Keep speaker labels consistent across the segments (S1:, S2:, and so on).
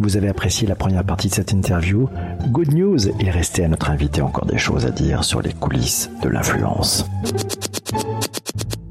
S1: vous avez apprécié la première partie de cette interview. Good news, il restait à notre invité encore des choses à dire sur les coulisses de l'influence.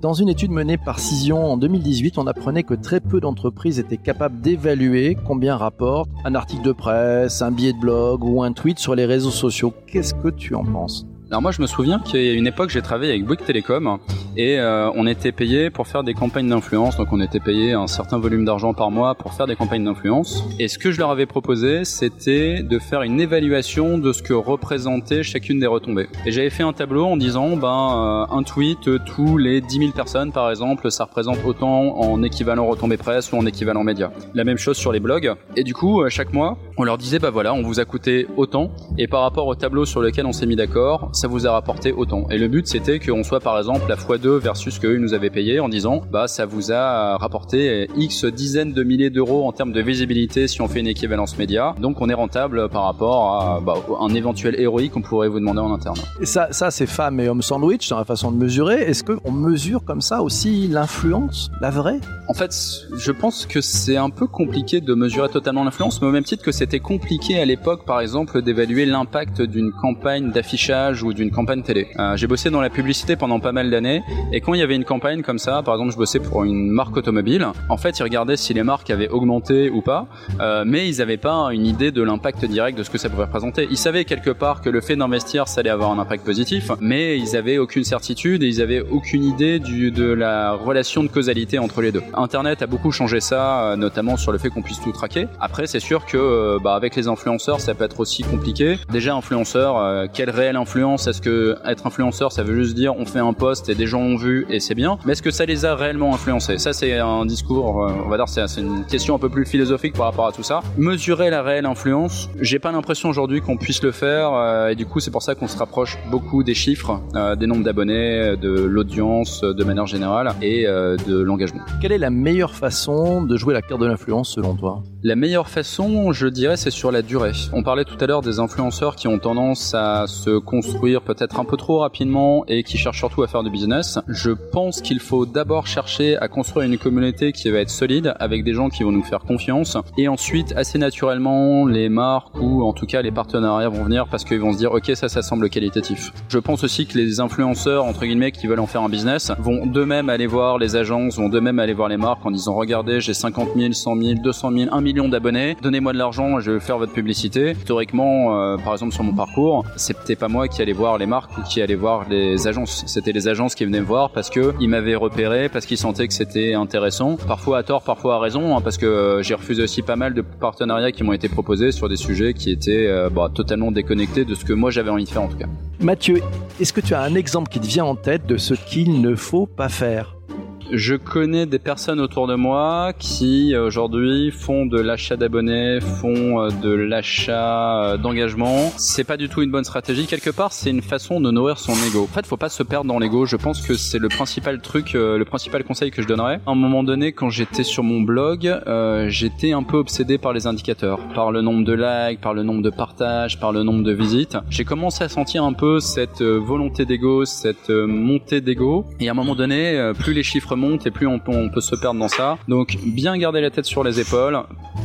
S2: Dans une étude menée par Cision en 2018, on apprenait que très peu d'entreprises étaient capables d'évaluer combien rapporte un article de presse, un billet de blog ou un tweet sur les réseaux sociaux. Qu'est-ce que tu en penses?
S3: Alors moi je me souviens a une époque j'ai travaillé avec Bouygues Télécom et euh, on était payé pour faire des campagnes d'influence. Donc on était payé un certain volume d'argent par mois pour faire des campagnes d'influence. Et ce que je leur avais proposé c'était de faire une évaluation de ce que représentait chacune des retombées. Et j'avais fait un tableau en disant ben euh, un tweet tous les 10 000 personnes par exemple ça représente autant en équivalent retombées presse ou en équivalent média. La même chose sur les blogs. Et du coup euh, chaque mois on leur disait bah voilà on vous a coûté autant et par rapport au tableau sur lequel on s'est mis d'accord ça vous a rapporté autant. Et le but, c'était qu'on soit par exemple la x2 versus ce qu'eux nous avaient payé en disant, bah ça vous a rapporté X dizaines de milliers d'euros en termes de visibilité si on fait une équivalence média. Donc on est rentable par rapport à bah, un éventuel héroïque qu'on pourrait vous demander en interne.
S2: Et ça, ça c'est femmes et hommes sandwich dans la façon de mesurer. Est-ce qu'on mesure comme ça aussi l'influence, la vraie?
S3: En fait, je pense que c'est un peu compliqué de mesurer totalement l'influence, mais au même titre que c'était compliqué à l'époque, par exemple, d'évaluer l'impact d'une campagne d'affichage ou d'une campagne télé. Euh, j'ai bossé dans la publicité pendant pas mal d'années et quand il y avait une campagne comme ça, par exemple je bossais pour une marque automobile, en fait ils regardaient si les marques avaient augmenté ou pas, euh, mais ils n'avaient pas une idée de l'impact direct de ce que ça pouvait représenter. Ils savaient quelque part que le fait d'investir ça allait avoir un impact positif, mais ils avaient aucune certitude et ils avaient aucune idée du, de la relation de causalité entre les deux. Internet a beaucoup changé ça, euh, notamment sur le fait qu'on puisse tout traquer. Après c'est sûr que bah, avec les influenceurs ça peut être aussi compliqué. Déjà influenceur, quelle réelle influence? Est-ce que être influenceur, ça veut juste dire on fait un post et des gens ont vu et c'est bien? Mais est-ce que ça les a réellement influencés? Ça, c'est un discours, euh, on va dire, c'est une question un peu plus philosophique par rapport à tout ça. Mesurer la réelle influence, j'ai pas l'impression aujourd'hui qu'on puisse le faire euh, et du coup, c'est pour ça qu'on se rapproche beaucoup des chiffres, euh, des nombres d'abonnés, de l'audience de manière générale et de l'engagement.
S2: Quelle est la meilleure façon de jouer la carte de l'influence selon toi?
S3: La meilleure façon, je dirais, c'est sur la durée. On parlait tout à l'heure des influenceurs qui ont tendance à se construire peut-être un peu trop rapidement et qui cherche surtout à faire du business. Je pense qu'il faut d'abord chercher à construire une communauté qui va être solide avec des gens qui vont nous faire confiance et ensuite assez naturellement les marques ou en tout cas les partenariats vont venir parce qu'ils vont se dire ok ça ça semble qualitatif. Je pense aussi que les influenceurs entre guillemets qui veulent en faire un business vont d'eux-mêmes aller voir les agences, vont d'eux-mêmes aller voir les marques en disant regardez j'ai 50 000, 100 000, 200 000, 1 million d'abonnés, donnez-moi de l'argent, je vais faire votre publicité. Historiquement, euh, par exemple sur mon parcours, c'était pas moi qui allais voir les marques ou qui allaient voir les agences. C'était les agences qui venaient me voir parce que ils m'avaient repéré, parce qu'ils sentaient que c'était intéressant. Parfois à tort, parfois à raison, hein, parce que euh, j'ai refusé aussi pas mal de partenariats qui m'ont été proposés sur des sujets qui étaient euh, bah, totalement déconnectés de ce que moi j'avais envie de faire en tout cas.
S2: Mathieu, est-ce que tu as un exemple qui te vient en tête de ce qu'il ne faut pas faire?
S3: Je connais des personnes autour de moi qui aujourd'hui font de l'achat d'abonnés, font euh, de l'achat euh, d'engagement. C'est pas du tout une bonne stratégie. Quelque part, c'est une façon de nourrir son ego. En fait, faut pas se perdre dans l'ego. Je pense que c'est le principal truc, euh, le principal conseil que je donnerais. À un moment donné, quand j'étais sur mon blog, j'étais un peu obsédé par les indicateurs, par le nombre de likes, par le nombre de partages, par le nombre de visites. J'ai commencé à sentir un peu cette volonté d'ego, cette montée d'ego. Et à un moment donné, plus les chiffres monte et plus on, peut se perdre dans ça. Donc bien garder la tête sur les épaules,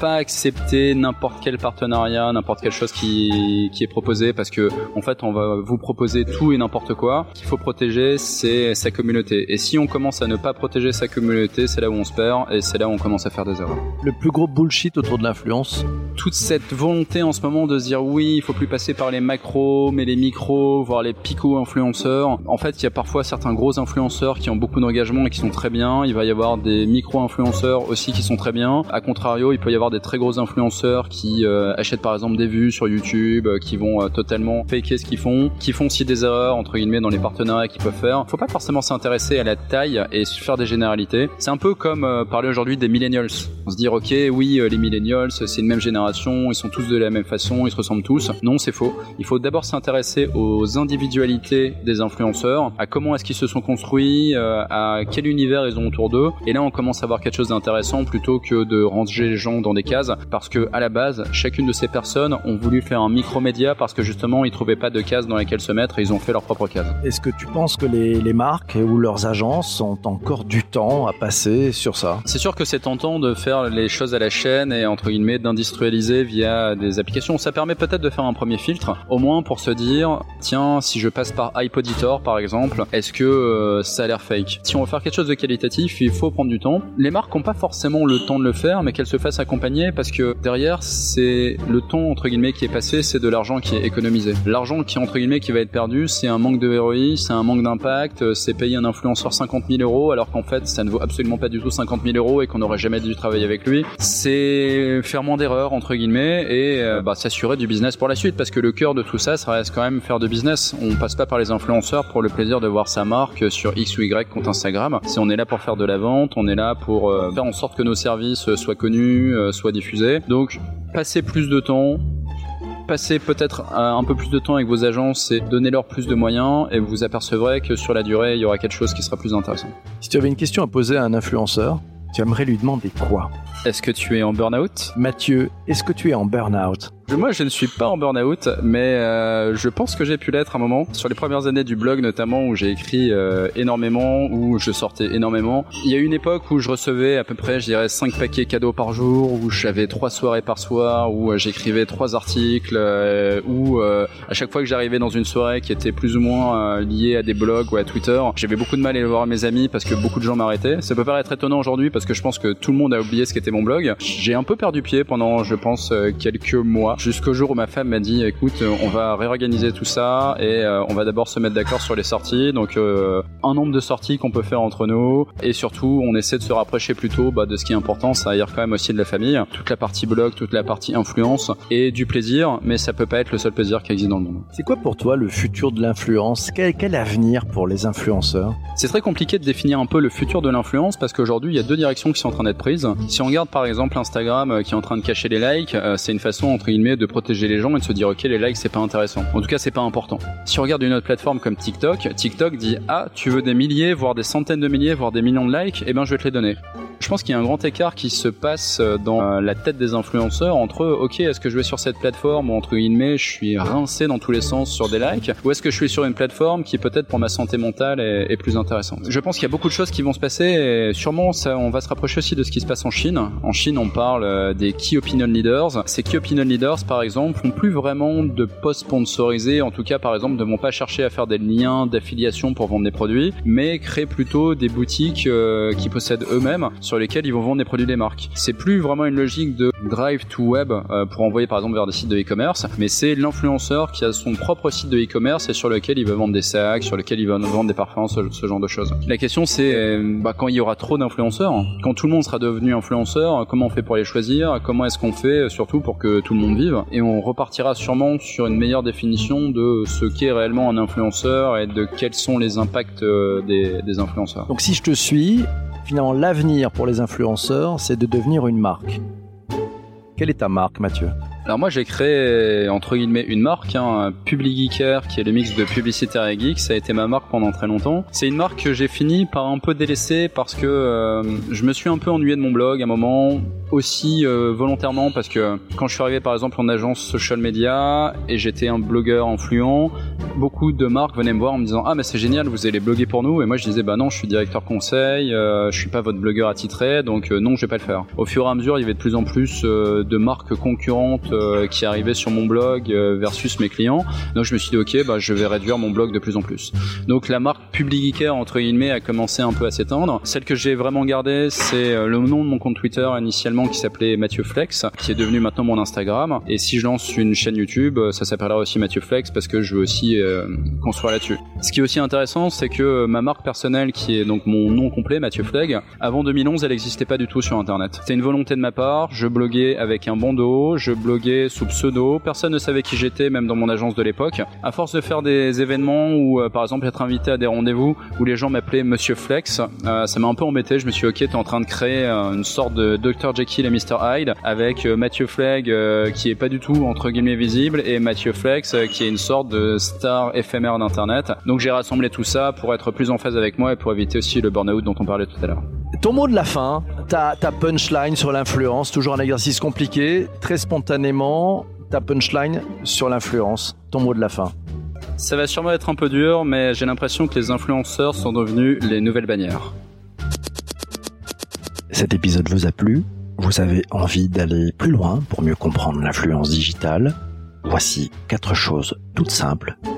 S3: pas accepter n'importe quel partenariat, n'importe quelle chose qui, qui est proposée parce que en fait on va vous proposer tout et n'importe quoi. Ce qu'il faut protéger c'est sa communauté. Et si on commence à ne pas protéger sa communauté, c'est là où on se perd et c'est là où on commence à faire des erreurs.
S2: Le plus gros bullshit autour de l'influence
S3: Toute cette volonté en ce moment de se dire oui, il faut plus passer par les macros, mais les micros, voire les picots influenceurs. En fait, il y a parfois certains gros influenceurs qui ont beaucoup d'engagement et qui sont très bien. Il va y avoir des micro-influenceurs aussi qui sont très bien. A contrario, il peut y avoir des très gros influenceurs qui euh, achètent par exemple des vues sur YouTube, euh, qui vont euh, totalement faker ce qu'ils font, qui font aussi des erreurs entre guillemets dans les partenariats qu'ils peuvent faire. Faut pas forcément s'intéresser à la taille et faire des généralités. C'est un peu comme parler aujourd'hui des millennials. On se dire ok, oui, les millennials, c'est une même génération, ils sont tous de la même façon, ils se ressemblent tous. Non, c'est faux. Il faut d'abord s'intéresser aux individualités des influenceurs, à comment est-ce qu'ils se sont construits, à quel univers ils ont autour d'eux. Et là, on commence à voir quelque chose d'intéressant plutôt que de ranger les gens dans des cases parce que à la base, chacune de ces personnes ont voulu faire un micro-média parce que justement, ils trouvaient pas de cases dans lesquelles se mettre et ils ont fait leur propre case.
S2: Est-ce que tu penses que les, les marques ou leurs agences ont encore du temps à passer sur ça?
S3: C'est sûr que c'est tentant de faire les choses à la chaîne et entre guillemets d'industrialiser via des applications. Ça permet peut-être de faire un premier filtre, au moins pour se dire, tiens, si je passe par iPoditor par exemple, est-ce que euh, ça a l'air fake? Si on veut faire quelque chose qualitatif, il faut prendre du temps. Les marques n'ont pas forcément le temps de le faire, mais qu'elles se fassent accompagner parce que derrière, c'est le temps entre guillemets qui est passé, c'est de l'argent qui est économisé. L'argent qui entre guillemets qui va être perdu, c'est un manque de ROI, c'est un manque d'impact, c'est payer un influenceur 50 000 euros alors qu'en fait ça ne vaut absolument pas du tout 50 000 euros et qu'on n'aurait jamais dû travailler avec lui. C'est faire moins d'erreurs entre guillemets et euh, bah, s'assurer du business pour la suite parce que le cœur de tout ça, ça reste quand même faire de business. On passe pas par les influenceurs pour le plaisir de voir sa marque sur X ou Y compte Instagram. Est là pour faire de la vente, on est là pour euh, faire en sorte que nos services soient connus, euh, soient diffusés. Donc passer plus de temps, passer peut-être un peu plus de temps avec vos agences et donner leur plus de moyens et vous apercevrez que sur la durée, il y aura quelque chose qui sera plus intéressant.
S2: Si tu avais une question à poser à un influenceur, tu aimerais lui demander quoi?
S3: Est-ce que tu es en burn-out?
S2: Mathieu, est-ce que tu es en burn-out?
S3: Moi, je ne suis pas en burn-out, mais euh, je pense que j'ai pu l'être à un moment. Sur les premières années du blog, notamment, où j'ai écrit euh, énormément, où je sortais énormément. Il y a eu une époque où je recevais à peu près, je dirais, 5 paquets cadeaux par jour, où j'avais trois soirées par soir, où euh, j'écrivais trois articles, euh, où euh, à chaque fois que j'arrivais dans une soirée qui était plus ou moins liée à des blogs ou à Twitter, j'avais beaucoup de mal à aller voir mes amis parce que beaucoup de gens m'arrêtaient. Ça peut paraître étonnant aujourd'hui parce que je pense que tout le monde a oublié ce qu'était mon blog. J'ai un peu perdu pied pendant, je pense, quelques mois jusqu'au jour où ma femme m'a dit écoute on va réorganiser tout ça et euh, on va d'abord se mettre d'accord sur les sorties. Donc euh, un nombre de sorties qu'on peut faire entre nous et surtout on essaie de se rapprocher plutôt bah, de ce qui est important. Ça à dire quand même aussi de la famille. Toute la partie blog toute la partie influence et du plaisir mais ça peut pas être le seul plaisir qui existe dans le monde.
S2: C'est quoi pour toi le futur de l'influence? Quel, quel avenir pour les influenceurs?
S3: C'est très compliqué de définir un peu le futur de l'influence parce qu'aujourd'hui il y a deux directions qui sont en train d'être prises. Si on regarde par exemple Instagram euh, qui est en train de cacher les likes c'est une façon entre guillemets de protéger les gens et de se dire ok les likes c'est pas intéressant. En tout cas c'est pas important. Si on regarde une autre plateforme comme TikTok, TikTok dit ah tu veux des milliers, voire des centaines de milliers, voire des millions de likes, et eh ben je vais te les donner. Je pense qu'il y a un grand écart qui se passe dans euh, la tête des influenceurs entre ok est-ce que je vais sur cette plateforme où entre guillemets je suis rincé dans tous les sens sur des likes ou est-ce que je suis sur une plateforme qui peut-être pour ma santé mentale est, est plus intéressante. Je pense qu'il y a beaucoup de choses qui vont se passer et sûrement ça, on va se rapprocher aussi de ce qui se passe en Chine. En Chine on parle euh, des key opinion leaders. Ces key opinion leaders par exemple font plus vraiment de posts sponsorisés, en tout cas par exemple ne vont pas chercher à faire des liens d'affiliation pour vendre des produits, mais créent plutôt des boutiques euh, qui possèdent eux-mêmes sur lesquelles ils vont vendre des produits des marques. C'est plus vraiment une logique de drive to web euh, pour envoyer par exemple vers des sites de e-commerce, mais c'est l'influenceur qui a son propre site de e-commerce et sur lequel il veut vendre des sacs, sur lequel il veut vendre des parfums, ce, genre de choses. La question c'est euh, bah, quand il y aura trop d'influenceurs, quand tout le monde sera devenu influenceur, comment on fait pour les choisir, comment est-ce qu'on fait surtout pour que tout le monde vive, et on repartira sûrement sur une meilleure définition de ce qu'est réellement un influenceur et de quels sont les impacts euh, des, des influenceurs.
S2: Donc si je te suis, finalement l'avenir pour les influenceurs, c'est de devenir une marque. Quelle est ta marque, Mathieu
S3: alors moi j'ai créé entre guillemets une marque, hein, Public Geeker, qui est le mix de publicitaire et geek. Ça a été ma marque pendant très longtemps. C'est une marque que j'ai fini par un peu délaisser parce que euh, je me suis un peu ennuyé de mon blog à un moment aussi euh, volontairement parce que quand je suis arrivé par exemple en agence social media et j'étais un blogueur influent, beaucoup de marques venaient me voir en me disant ah mais c'est génial vous allez bloguer pour nous et moi je disais bah non je suis directeur conseil, euh, je suis pas votre blogueur attitré donc euh, non je vais pas le faire. Au fur et à mesure il y avait de plus en plus euh, de marques concurrentes qui arrivaient sur mon blog versus mes clients donc je me suis dit ok bah je vais réduire mon blog de plus en plus. Donc la marque Publicaire entre guillemets a commencé un peu à s'étendre. Celle que j'ai vraiment gardée c'est le nom de mon compte Twitter initialement qui s'appelait Mathieu Flex, qui est devenu maintenant mon Instagram. Et si je lance une chaîne YouTube, ça s'appellera aussi Mathieu Flex parce que je veux aussi euh, construire là-dessus. Ce qui est aussi intéressant, c'est que ma marque personnelle, qui est donc mon nom complet, Mathieu Fleg, avant 2011, elle n'existait pas du tout sur Internet. C'était une volonté de ma part. Je bloguais avec un bandeau, je bloguais sous pseudo. Personne ne savait qui j'étais, même dans mon agence de l'époque. À force de faire des événements ou euh, par exemple être invité à des rendez-vous où les gens m'appelaient Monsieur Flex, euh, ça m'a un peu embêté. Je me suis dit, ok, t'es en train de créer une sorte de Dr Jackie et Mr Hyde avec euh, Mathieu Flegg euh, qui est pas du tout entre guillemets visible et Mathieu Flex euh, qui est une sorte de star éphémère d'internet. Donc j'ai rassemblé tout ça pour être plus en phase avec moi et pour éviter aussi le burn-out dont on parlait tout à l'heure.
S2: Ton mot de la fin, ta, ta punchline sur l'influence, toujours un exercice compliqué, très spontanément, ta punchline sur l'influence, ton mot de la fin.
S3: Ça va sûrement être un peu dur, mais j'ai l'impression que les influenceurs sont devenus les nouvelles bannières.
S1: Cet épisode vous a plu? Vous avez envie d'aller plus loin pour mieux comprendre l'influence digitale? Voici quatre choses toutes simples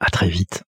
S1: À très vite.